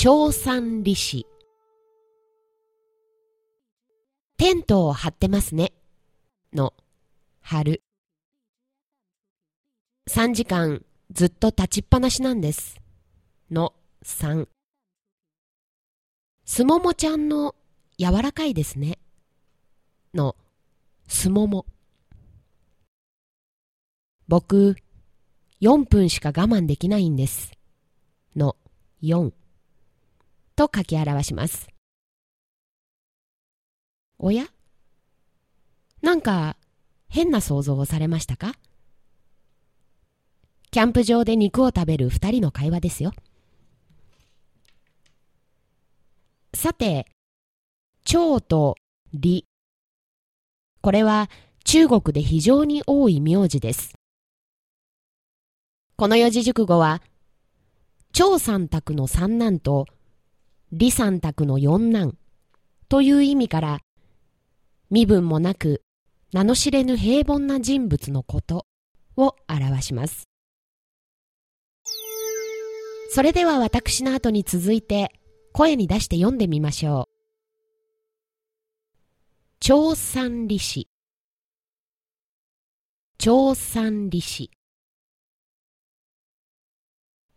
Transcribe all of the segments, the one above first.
長三利子テントを張ってますね。の張る。3時間ずっと立ちっぱなしなんです。の3すももちゃんの柔らかいですね。のすもも。僕4分しか我慢できないんです。の4と書き表します。おや？なんか変な想像をされましたか？キャンプ場で肉を食べる二人の会話ですよ。さて、蝶と李。これは中国で非常に多い名字です。この四字熟語は、蝶三択の三男と李三択の四男という意味から身分もなく名の知れぬ平凡な人物のことを表します。それでは私の後に続いて声に出して読んでみましょう。長三利子長三利子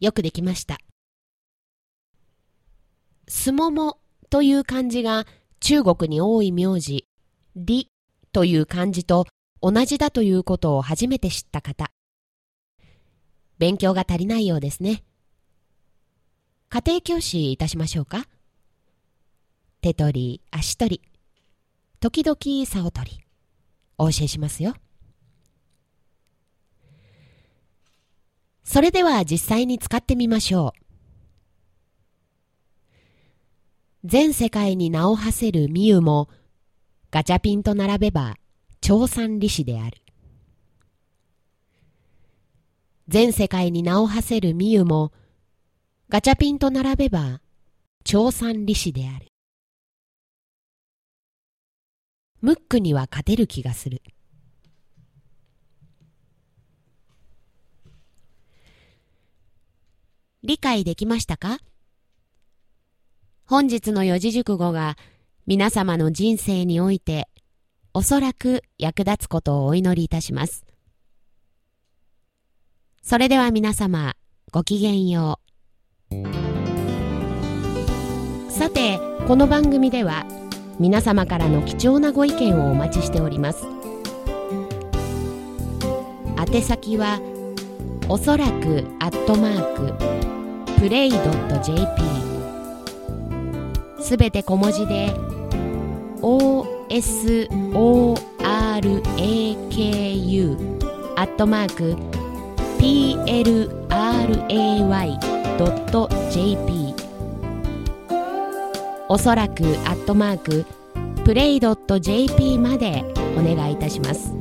よくできました。すももという漢字が中国に多い名字、りという漢字と同じだということを初めて知った方。勉強が足りないようですね。家庭教師いたしましょうか手取り、足取り、時々竿取り、お教えしますよ。それでは実際に使ってみましょう。全世界に名を馳せるミユも、ガチャピンと並べば、長三利子である。全世界に名を馳せるミユも、ガチャピンと並べば、長三利子である。ムックには勝てる気がする。理解できましたか？本日の四字熟語が皆様の人生においておそらく役立つことをお祈りいたします。それでは皆様ごきげんよう。さて、この番組では皆様からの貴重なご意見をお待ちしております。宛先はおそらくアットマークプレイドット .jp すべて小文字で OSORAKU アットマーク PLRAY.jp おそらくアットマークプレイドット .jp までお願いいたします。